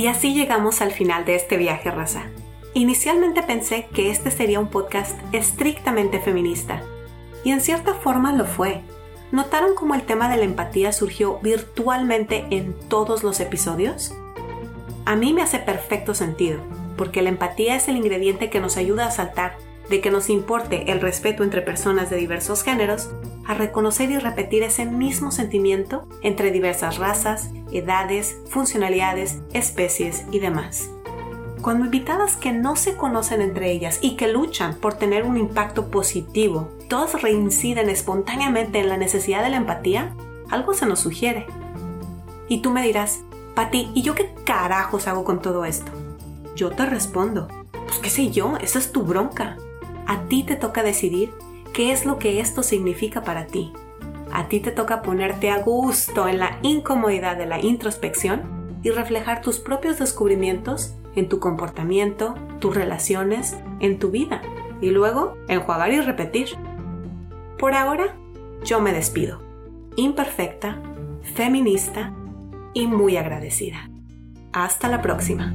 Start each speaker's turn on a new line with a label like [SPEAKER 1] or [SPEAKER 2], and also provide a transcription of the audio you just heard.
[SPEAKER 1] Y así llegamos al final de este viaje, raza. Inicialmente pensé que este sería un podcast estrictamente feminista. Y en cierta forma lo fue. ¿Notaron cómo el tema de la empatía surgió virtualmente en todos los episodios? A mí me hace perfecto sentido, porque la empatía es el ingrediente que nos ayuda a saltar de que nos importe el respeto entre personas de diversos géneros, a reconocer y repetir ese mismo sentimiento entre diversas razas, edades, funcionalidades, especies y demás. Cuando invitadas que no se conocen entre ellas y que luchan por tener un impacto positivo, todas reinciden espontáneamente en la necesidad de la empatía, algo se nos sugiere. Y tú me dirás, Pati, ¿y yo qué carajos hago con todo esto? Yo te respondo, pues qué sé yo, esa es tu bronca. A ti te toca decidir qué es lo que esto significa para ti. A ti te toca ponerte a gusto en la incomodidad de la introspección y reflejar tus propios descubrimientos en tu comportamiento, tus relaciones, en tu vida. Y luego enjuagar y repetir. Por ahora, yo me despido. Imperfecta, feminista y muy agradecida. Hasta la próxima.